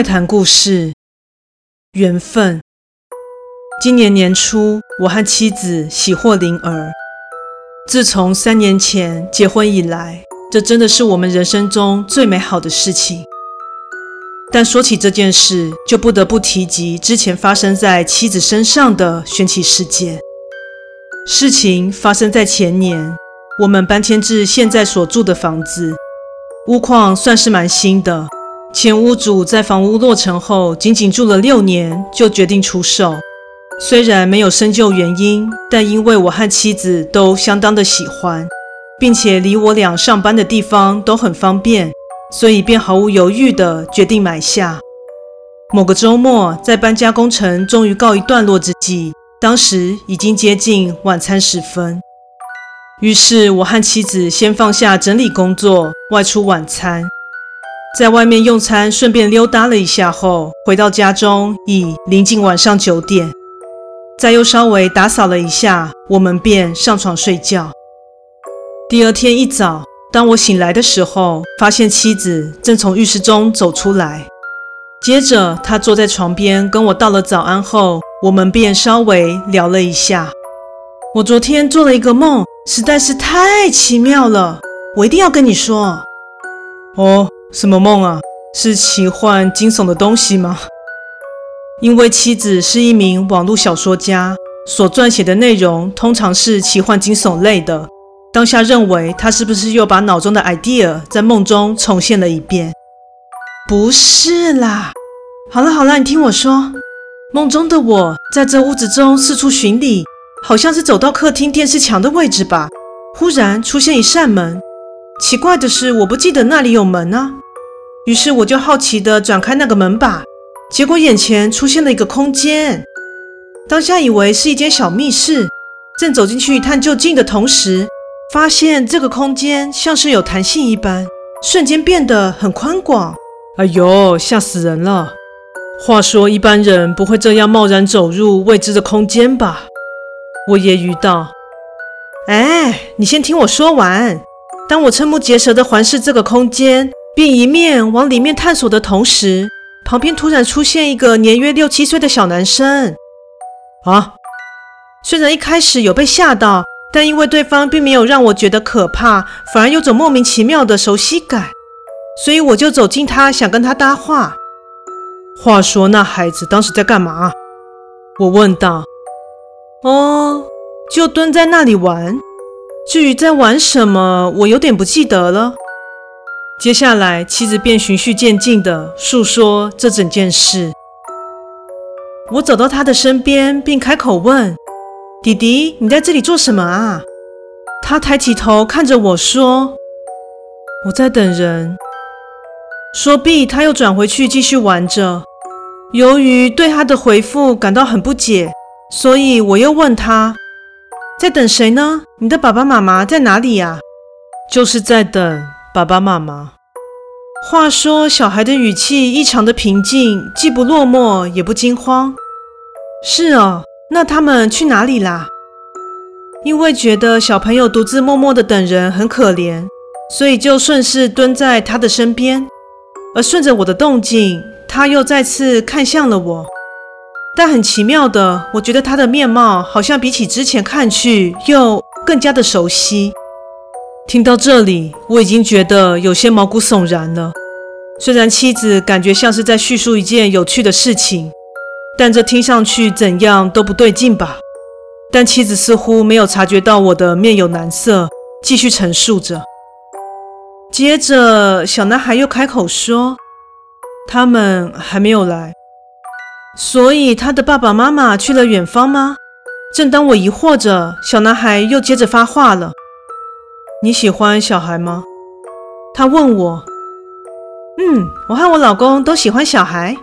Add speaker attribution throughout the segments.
Speaker 1: 怪谈故事：缘分。今年年初，我和妻子喜获麟儿。自从三年前结婚以来，这真的是我们人生中最美好的事情。但说起这件事，就不得不提及之前发生在妻子身上的玄奇事件。事情发生在前年，我们搬迁至现在所住的房子，屋况算是蛮新的。前屋主在房屋落成后，仅仅住了六年就决定出售。虽然没有深究原因，但因为我和妻子都相当的喜欢，并且离我俩上班的地方都很方便，所以便毫无犹豫地决定买下。某个周末，在搬家工程终于告一段落之际，当时已经接近晚餐时分。于是，我和妻子先放下整理工作，外出晚餐。在外面用餐，顺便溜达了一下后，回到家中已临近晚上九点。再又稍微打扫了一下，我们便上床睡觉。第二天一早，当我醒来的时候，发现妻子正从浴室中走出来。接着，她坐在床边跟我道了早安后，我们便稍微聊了一下。我昨天做了一个梦，实在是太奇妙了，我一定要跟你说。哦。什么梦啊？是奇幻惊悚的东西吗？因为妻子是一名网络小说家，所撰写的内容通常是奇幻惊悚类的。当下认为他是不是又把脑中的 idea 在梦中重现了一遍？不是啦。好了好了，你听我说，梦中的我在这屋子中四处巡礼，好像是走到客厅电视墙的位置吧，忽然出现一扇门。奇怪的是，我不记得那里有门啊。于是我就好奇地转开那个门把，结果眼前出现了一个空间。当下以为是一间小密室，正走进去一探究竟的同时，发现这个空间像是有弹性一般，瞬间变得很宽广。哎呦，吓死人了！话说一般人不会这样贸然走入未知的空间吧？我揶揄道。哎，你先听我说完。当我瞠目结舌地环视这个空间。并一面往里面探索的同时，旁边突然出现一个年约六七岁的小男生。啊！虽然一开始有被吓到，但因为对方并没有让我觉得可怕，反而有种莫名其妙的熟悉感，所以我就走近他，想跟他搭话。话说那孩子当时在干嘛？我问道。哦，就蹲在那里玩。至于在玩什么，我有点不记得了。接下来，妻子便循序渐进地诉说这整件事。我走到他的身边，并开口问：“弟弟，你在这里做什么啊？”他抬起头看着我说：“我在等人。”说毕，他又转回去继续玩着。由于对他的回复感到很不解，所以我又问他：“在等谁呢？你的爸爸妈妈在哪里呀？”就是在等。爸爸妈妈，话说小孩的语气异常的平静，既不落寞也不惊慌。是哦，那他们去哪里啦？因为觉得小朋友独自默默的等人很可怜，所以就顺势蹲在他的身边。而顺着我的动静，他又再次看向了我。但很奇妙的，我觉得他的面貌好像比起之前看去又更加的熟悉。听到这里，我已经觉得有些毛骨悚然了。虽然妻子感觉像是在叙述一件有趣的事情，但这听上去怎样都不对劲吧？但妻子似乎没有察觉到我的面有难色，继续陈述着。接着，小男孩又开口说：“他们还没有来，所以他的爸爸妈妈去了远方吗？”正当我疑惑着，小男孩又接着发话了。你喜欢小孩吗？他问我。嗯，我和我老公都喜欢小孩。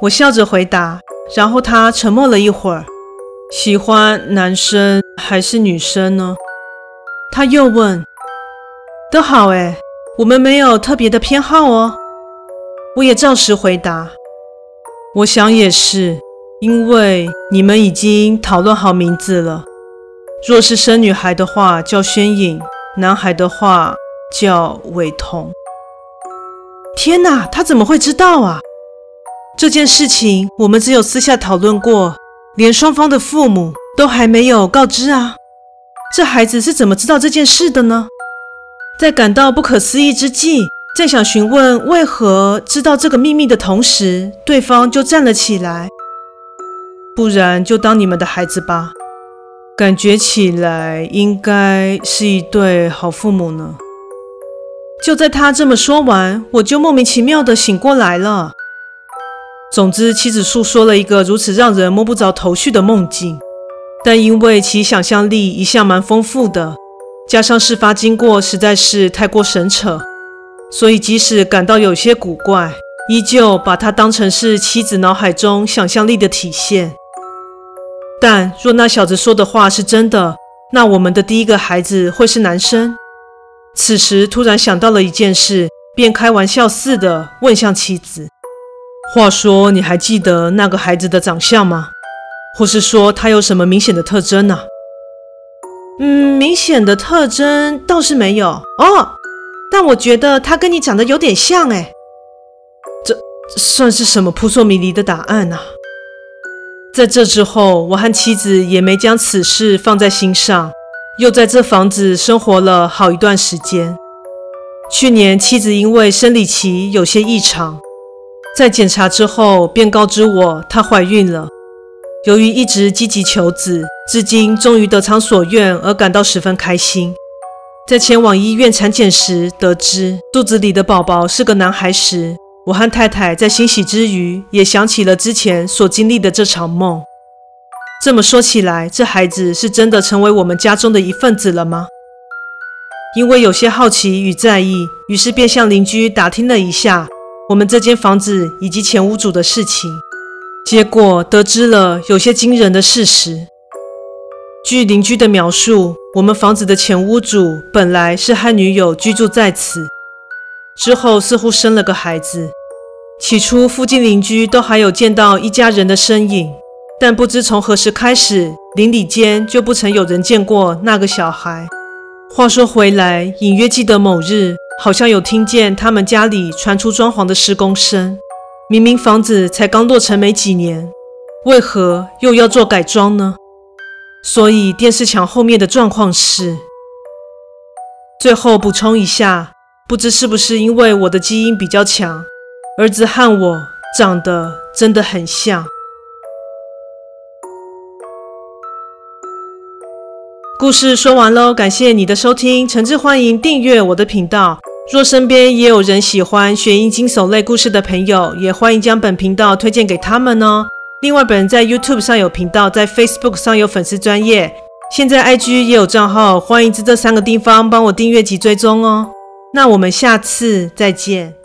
Speaker 1: 我笑着回答。然后他沉默了一会儿。喜欢男生还是女生呢？他又问。都好诶，我们没有特别的偏好哦。我也照实回答。我想也是，因为你们已经讨论好名字了。若是生女孩的话，叫宣颖；男孩的话，叫伟彤。天哪，他怎么会知道啊？这件事情我们只有私下讨论过，连双方的父母都还没有告知啊。这孩子是怎么知道这件事的呢？在感到不可思议之际，正想询问为何知道这个秘密的同时，对方就站了起来。不然就当你们的孩子吧，感觉起来应该是一对好父母呢。就在他这么说完，我就莫名其妙的醒过来了。总之，妻子诉说了一个如此让人摸不着头绪的梦境，但因为其想象力一向蛮丰富的，加上事发经过实在是太过神扯，所以即使感到有些古怪，依旧把它当成是妻子脑海中想象力的体现。但若那小子说的话是真的，那我们的第一个孩子会是男生。此时突然想到了一件事，便开玩笑似的问向妻子。话说，你还记得那个孩子的长相吗？或是说他有什么明显的特征呢？嗯，明显的特征倒是没有哦，但我觉得他跟你长得有点像哎。这算是什么扑朔迷离的答案呢？在这之后，我和妻子也没将此事放在心上，又在这房子生活了好一段时间。去年，妻子因为生理期有些异常。在检查之后，便告知我她怀孕了。由于一直积极求子，至今终于得偿所愿，而感到十分开心。在前往医院产检时，得知肚子里的宝宝是个男孩时，我和太太在欣喜之余，也想起了之前所经历的这场梦。这么说起来，这孩子是真的成为我们家中的一份子了吗？因为有些好奇与在意，于是便向邻居打听了一下。我们这间房子以及前屋主的事情，结果得知了有些惊人的事实。据邻居的描述，我们房子的前屋主本来是和女友居住在此，之后似乎生了个孩子。起初附近邻居都还有见到一家人的身影，但不知从何时开始，邻里间就不曾有人见过那个小孩。话说回来，隐约记得某日。好像有听见他们家里传出装潢的施工声，明明房子才刚落成没几年，为何又要做改装呢？所以电视墙后面的状况是……最后补充一下，不知是不是因为我的基因比较强，儿子和我长得真的很像。故事说完喽，感谢你的收听，诚挚欢迎订阅我的频道。若身边也有人喜欢悬疑惊悚类故事的朋友，也欢迎将本频道推荐给他们哦。另外，本人在 YouTube 上有频道，在 Facebook 上有粉丝专业，现在 IG 也有账号，欢迎在这三个地方帮我订阅及追踪哦。那我们下次再见。